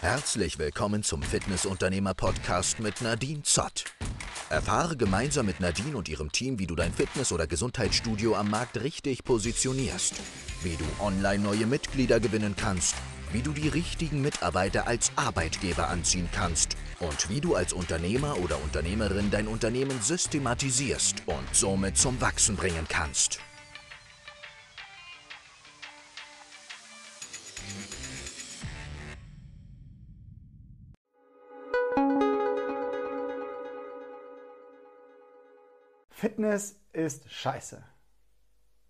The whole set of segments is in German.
Herzlich willkommen zum Fitnessunternehmer-Podcast mit Nadine Zott. Erfahre gemeinsam mit Nadine und ihrem Team, wie du dein Fitness- oder Gesundheitsstudio am Markt richtig positionierst, wie du online neue Mitglieder gewinnen kannst, wie du die richtigen Mitarbeiter als Arbeitgeber anziehen kannst und wie du als Unternehmer oder Unternehmerin dein Unternehmen systematisierst und somit zum Wachsen bringen kannst. Fitness ist scheiße.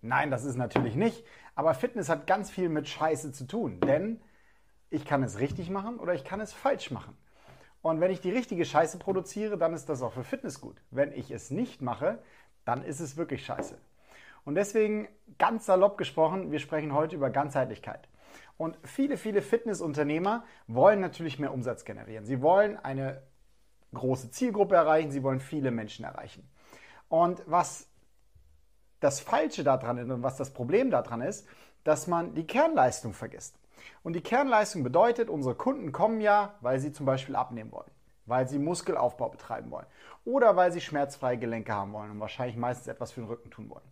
Nein, das ist natürlich nicht. Aber Fitness hat ganz viel mit Scheiße zu tun. Denn ich kann es richtig machen oder ich kann es falsch machen. Und wenn ich die richtige Scheiße produziere, dann ist das auch für Fitness gut. Wenn ich es nicht mache, dann ist es wirklich scheiße. Und deswegen ganz salopp gesprochen, wir sprechen heute über Ganzheitlichkeit. Und viele, viele Fitnessunternehmer wollen natürlich mehr Umsatz generieren. Sie wollen eine große Zielgruppe erreichen, sie wollen viele Menschen erreichen. Und was das Falsche daran ist und was das Problem daran ist, dass man die Kernleistung vergisst. Und die Kernleistung bedeutet, unsere Kunden kommen ja, weil sie zum Beispiel abnehmen wollen, weil sie Muskelaufbau betreiben wollen oder weil sie schmerzfreie Gelenke haben wollen und wahrscheinlich meistens etwas für den Rücken tun wollen.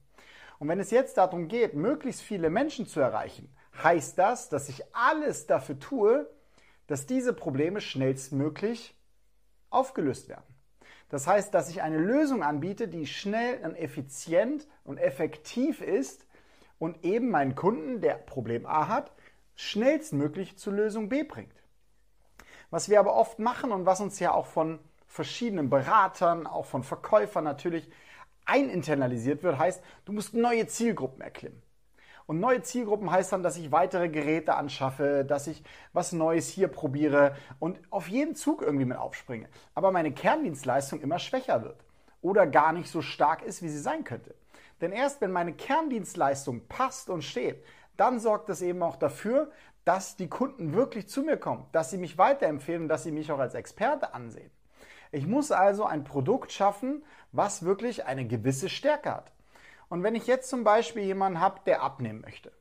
Und wenn es jetzt darum geht, möglichst viele Menschen zu erreichen, heißt das, dass ich alles dafür tue, dass diese Probleme schnellstmöglich aufgelöst werden. Das heißt, dass ich eine Lösung anbiete, die schnell und effizient und effektiv ist und eben meinen Kunden, der Problem A hat, schnellstmöglich zur Lösung B bringt. Was wir aber oft machen und was uns ja auch von verschiedenen Beratern, auch von Verkäufern natürlich eininternalisiert wird, heißt, du musst neue Zielgruppen erklimmen. Und neue Zielgruppen heißt dann, dass ich weitere Geräte anschaffe, dass ich was Neues hier probiere und auf jeden Zug irgendwie mit aufspringe. Aber meine Kerndienstleistung immer schwächer wird oder gar nicht so stark ist, wie sie sein könnte. Denn erst wenn meine Kerndienstleistung passt und steht, dann sorgt das eben auch dafür, dass die Kunden wirklich zu mir kommen, dass sie mich weiterempfehlen und dass sie mich auch als Experte ansehen. Ich muss also ein Produkt schaffen, was wirklich eine gewisse Stärke hat. Und wenn ich jetzt zum Beispiel jemanden habe, der abnehmen möchte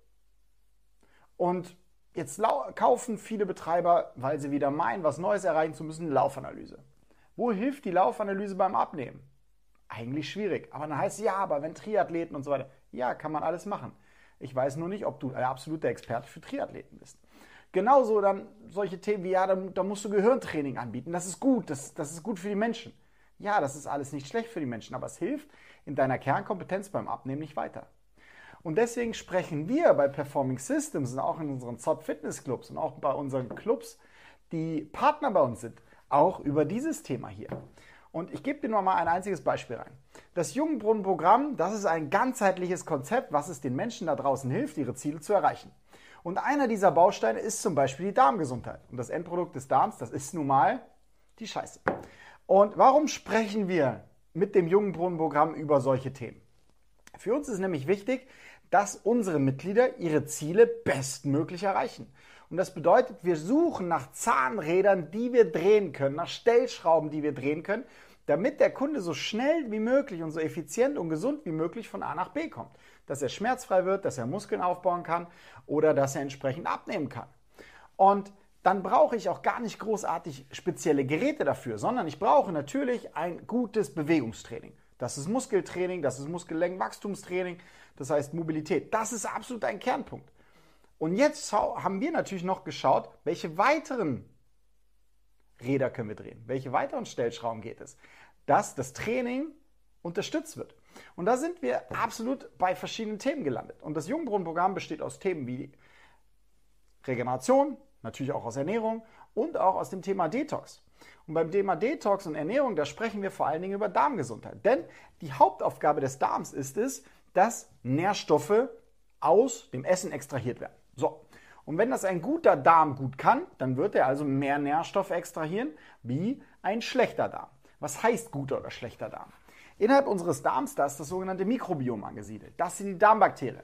und jetzt kaufen viele Betreiber, weil sie wieder meinen, was Neues erreichen zu müssen, Laufanalyse. Wo hilft die Laufanalyse beim Abnehmen? Eigentlich schwierig. Aber dann heißt es, ja, aber wenn Triathleten und so weiter, ja, kann man alles machen. Ich weiß nur nicht, ob du der absolute Experte für Triathleten bist. Genauso dann solche Themen wie, ja, da, musst du Gehirntraining anbieten. Das ist gut, das, das ist gut für die Menschen. Ja, das ist alles nicht schlecht für die Menschen, aber es hilft in deiner Kernkompetenz beim Abnehmen nicht weiter. Und deswegen sprechen wir bei Performing Systems und auch in unseren Zott Fitness Clubs und auch bei unseren Clubs, die Partner bei uns sind, auch über dieses Thema hier. Und ich gebe dir nur mal ein einziges Beispiel rein. Das Jungbrunnen-Programm, das ist ein ganzheitliches Konzept, was es den Menschen da draußen hilft, ihre Ziele zu erreichen. Und einer dieser Bausteine ist zum Beispiel die Darmgesundheit. Und das Endprodukt des Darms, das ist nun mal die Scheiße. Und warum sprechen wir mit dem Jungbrunnenprogramm über solche Themen? Für uns ist nämlich wichtig, dass unsere Mitglieder ihre Ziele bestmöglich erreichen. Und das bedeutet, wir suchen nach Zahnrädern, die wir drehen können, nach Stellschrauben, die wir drehen können, damit der Kunde so schnell wie möglich und so effizient und gesund wie möglich von A nach B kommt. Dass er schmerzfrei wird, dass er Muskeln aufbauen kann oder dass er entsprechend abnehmen kann. Und dann brauche ich auch gar nicht großartig spezielle Geräte dafür, sondern ich brauche natürlich ein gutes Bewegungstraining. Das ist Muskeltraining, das ist Muskellängenwachstumstraining, das heißt Mobilität. Das ist absolut ein Kernpunkt. Und jetzt haben wir natürlich noch geschaut, welche weiteren Räder können wir drehen, welche weiteren Stellschrauben geht es, dass das Training unterstützt wird. Und da sind wir absolut bei verschiedenen Themen gelandet. Und das Jungbrunnenprogramm besteht aus Themen wie Regeneration, natürlich auch aus Ernährung und auch aus dem Thema Detox. Und beim Thema Detox und Ernährung, da sprechen wir vor allen Dingen über Darmgesundheit. Denn die Hauptaufgabe des Darms ist es, dass Nährstoffe aus dem Essen extrahiert werden. So. Und wenn das ein guter Darm gut kann, dann wird er also mehr Nährstoffe extrahieren wie ein schlechter Darm. Was heißt guter oder schlechter Darm? Innerhalb unseres Darms, da ist das sogenannte Mikrobiom angesiedelt. Das sind die Darmbakterien.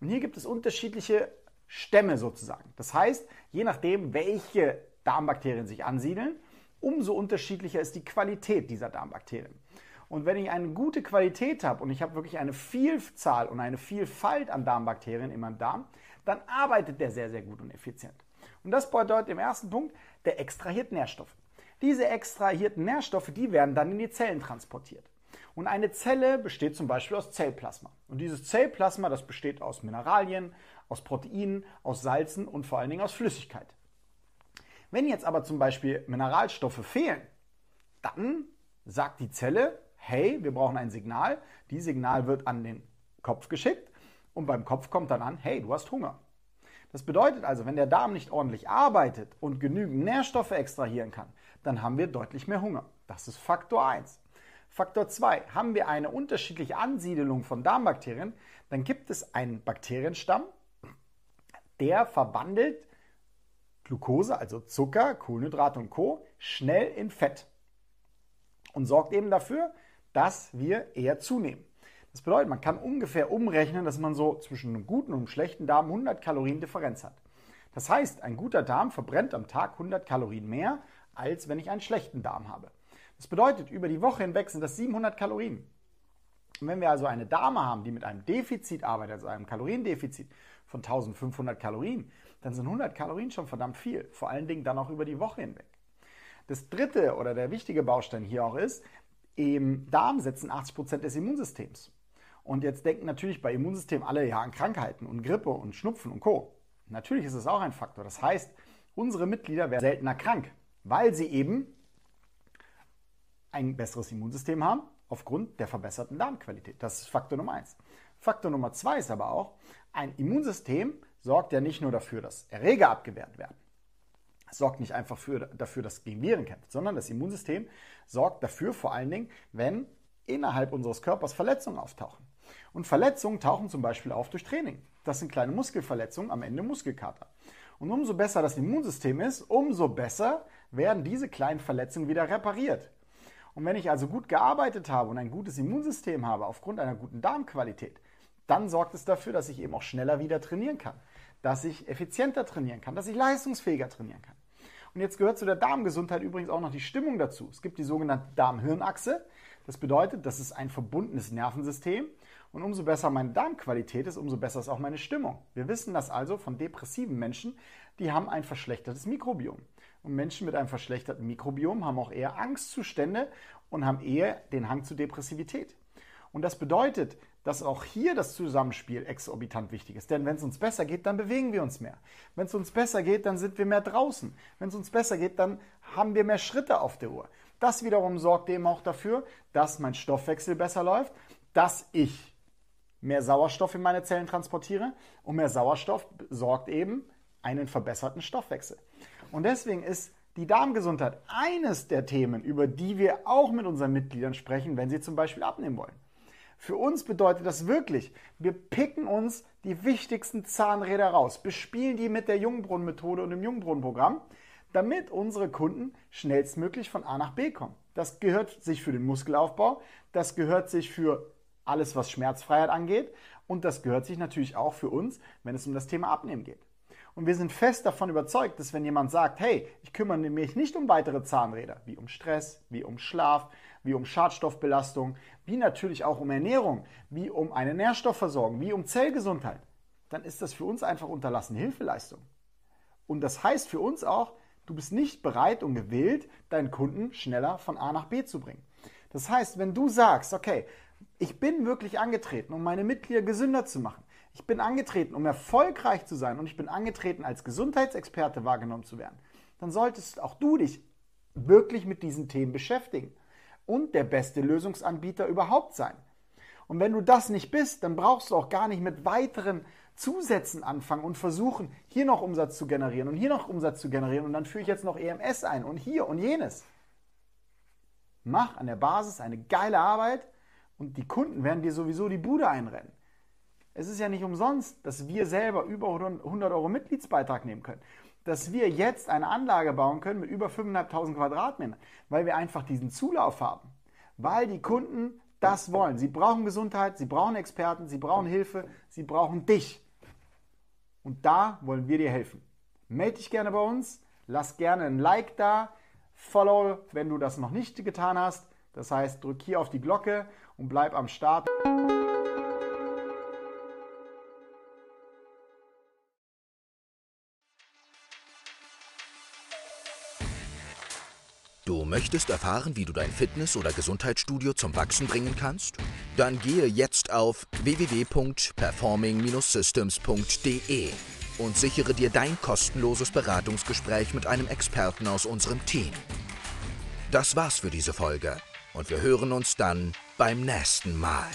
Und hier gibt es unterschiedliche Stämme sozusagen. Das heißt, je nachdem, welche Darmbakterien sich ansiedeln, umso unterschiedlicher ist die Qualität dieser Darmbakterien. Und wenn ich eine gute Qualität habe und ich habe wirklich eine Vielzahl und eine Vielfalt an Darmbakterien in meinem Darm, dann arbeitet der sehr, sehr gut und effizient. Und das bedeutet im ersten Punkt, der extrahiert Nährstoffe. Diese extrahierten Nährstoffe, die werden dann in die Zellen transportiert. Und eine Zelle besteht zum Beispiel aus Zellplasma. Und dieses Zellplasma, das besteht aus Mineralien, aus Proteinen, aus Salzen und vor allen Dingen aus Flüssigkeit. Wenn jetzt aber zum Beispiel Mineralstoffe fehlen, dann sagt die Zelle, hey, wir brauchen ein Signal. Dieses Signal wird an den Kopf geschickt und beim Kopf kommt dann an, hey, du hast Hunger. Das bedeutet also, wenn der Darm nicht ordentlich arbeitet und genügend Nährstoffe extrahieren kann, dann haben wir deutlich mehr Hunger. Das ist Faktor 1. Faktor 2. Haben wir eine unterschiedliche Ansiedelung von Darmbakterien, dann gibt es einen Bakterienstamm, der verwandelt Glucose, also Zucker, Kohlenhydrate und Co. schnell in Fett und sorgt eben dafür, dass wir eher zunehmen. Das bedeutet, man kann ungefähr umrechnen, dass man so zwischen einem guten und einem schlechten Darm 100 Kalorien Differenz hat. Das heißt, ein guter Darm verbrennt am Tag 100 Kalorien mehr, als wenn ich einen schlechten Darm habe. Das bedeutet, über die Woche hinweg sind das 700 Kalorien. Und wenn wir also eine Dame haben, die mit einem Defizit arbeitet, also einem Kaloriendefizit von 1500 Kalorien, dann sind 100 Kalorien schon verdammt viel. Vor allen Dingen dann auch über die Woche hinweg. Das dritte oder der wichtige Baustein hier auch ist, im Darm setzen 80 Prozent des Immunsystems. Und jetzt denken natürlich bei Immunsystem alle ja an Krankheiten und Grippe und Schnupfen und Co. Natürlich ist es auch ein Faktor. Das heißt, unsere Mitglieder werden seltener krank, weil sie eben ein besseres Immunsystem haben aufgrund der verbesserten Darmqualität. Das ist Faktor Nummer eins. Faktor Nummer zwei ist aber auch, ein Immunsystem sorgt ja nicht nur dafür, dass Erreger abgewehrt werden. Es sorgt nicht einfach für, dafür, dass gegen Viren kämpft, sondern das Immunsystem sorgt dafür vor allen Dingen, wenn innerhalb unseres Körpers Verletzungen auftauchen. Und Verletzungen tauchen zum Beispiel auf durch Training. Das sind kleine Muskelverletzungen, am Ende Muskelkater. Und umso besser das Immunsystem ist, umso besser werden diese kleinen Verletzungen wieder repariert. Und wenn ich also gut gearbeitet habe und ein gutes Immunsystem habe aufgrund einer guten Darmqualität, dann sorgt es dafür, dass ich eben auch schneller wieder trainieren kann, dass ich effizienter trainieren kann, dass ich leistungsfähiger trainieren kann. Und jetzt gehört zu der Darmgesundheit übrigens auch noch die Stimmung dazu. Es gibt die sogenannte Darm-Hirn-Achse. Das bedeutet, das ist ein verbundenes Nervensystem. Und umso besser meine Darmqualität ist, umso besser ist auch meine Stimmung. Wir wissen das also von depressiven Menschen, die haben ein verschlechtertes Mikrobiom. Und Menschen mit einem verschlechterten Mikrobiom haben auch eher Angstzustände und haben eher den Hang zu Depressivität. Und das bedeutet, dass auch hier das Zusammenspiel exorbitant wichtig ist. Denn wenn es uns besser geht, dann bewegen wir uns mehr. Wenn es uns besser geht, dann sind wir mehr draußen. Wenn es uns besser geht, dann haben wir mehr Schritte auf der Uhr. Das wiederum sorgt eben auch dafür, dass mein Stoffwechsel besser läuft, dass ich mehr Sauerstoff in meine Zellen transportiere und mehr Sauerstoff sorgt eben einen verbesserten Stoffwechsel. Und deswegen ist die Darmgesundheit eines der Themen, über die wir auch mit unseren Mitgliedern sprechen, wenn sie zum Beispiel abnehmen wollen. Für uns bedeutet das wirklich, wir picken uns die wichtigsten Zahnräder raus, bespielen die mit der Jungbrunnenmethode und dem Jungbrunnenprogramm damit unsere Kunden schnellstmöglich von A nach B kommen. Das gehört sich für den Muskelaufbau, das gehört sich für alles, was Schmerzfreiheit angeht und das gehört sich natürlich auch für uns, wenn es um das Thema Abnehmen geht. Und wir sind fest davon überzeugt, dass wenn jemand sagt, hey, ich kümmere mich nicht um weitere Zahnräder, wie um Stress, wie um Schlaf, wie um Schadstoffbelastung, wie natürlich auch um Ernährung, wie um eine Nährstoffversorgung, wie um Zellgesundheit, dann ist das für uns einfach unterlassene Hilfeleistung. Und das heißt für uns auch, Du bist nicht bereit und gewillt, deinen Kunden schneller von A nach B zu bringen. Das heißt, wenn du sagst, okay, ich bin wirklich angetreten, um meine Mitglieder gesünder zu machen. Ich bin angetreten, um erfolgreich zu sein und ich bin angetreten, als Gesundheitsexperte wahrgenommen zu werden. Dann solltest auch du dich wirklich mit diesen Themen beschäftigen und der beste Lösungsanbieter überhaupt sein. Und wenn du das nicht bist, dann brauchst du auch gar nicht mit weiteren Zusätzen anfangen und versuchen, hier noch Umsatz zu generieren und hier noch Umsatz zu generieren und dann führe ich jetzt noch EMS ein und hier und jenes. Mach an der Basis eine geile Arbeit und die Kunden werden dir sowieso die Bude einrennen. Es ist ja nicht umsonst, dass wir selber über 100 Euro Mitgliedsbeitrag nehmen können. Dass wir jetzt eine Anlage bauen können mit über 5.500 Quadratmetern, weil wir einfach diesen Zulauf haben. Weil die Kunden das wollen. Sie brauchen Gesundheit, sie brauchen Experten, sie brauchen Hilfe, sie brauchen dich. Und da wollen wir dir helfen. Melde dich gerne bei uns, lass gerne ein Like da, follow, wenn du das noch nicht getan hast. Das heißt, drück hier auf die Glocke und bleib am Start. Du möchtest erfahren, wie du dein Fitness- oder Gesundheitsstudio zum Wachsen bringen kannst? Dann gehe jetzt auf www.performing-systems.de und sichere dir dein kostenloses Beratungsgespräch mit einem Experten aus unserem Team. Das war's für diese Folge und wir hören uns dann beim nächsten Mal.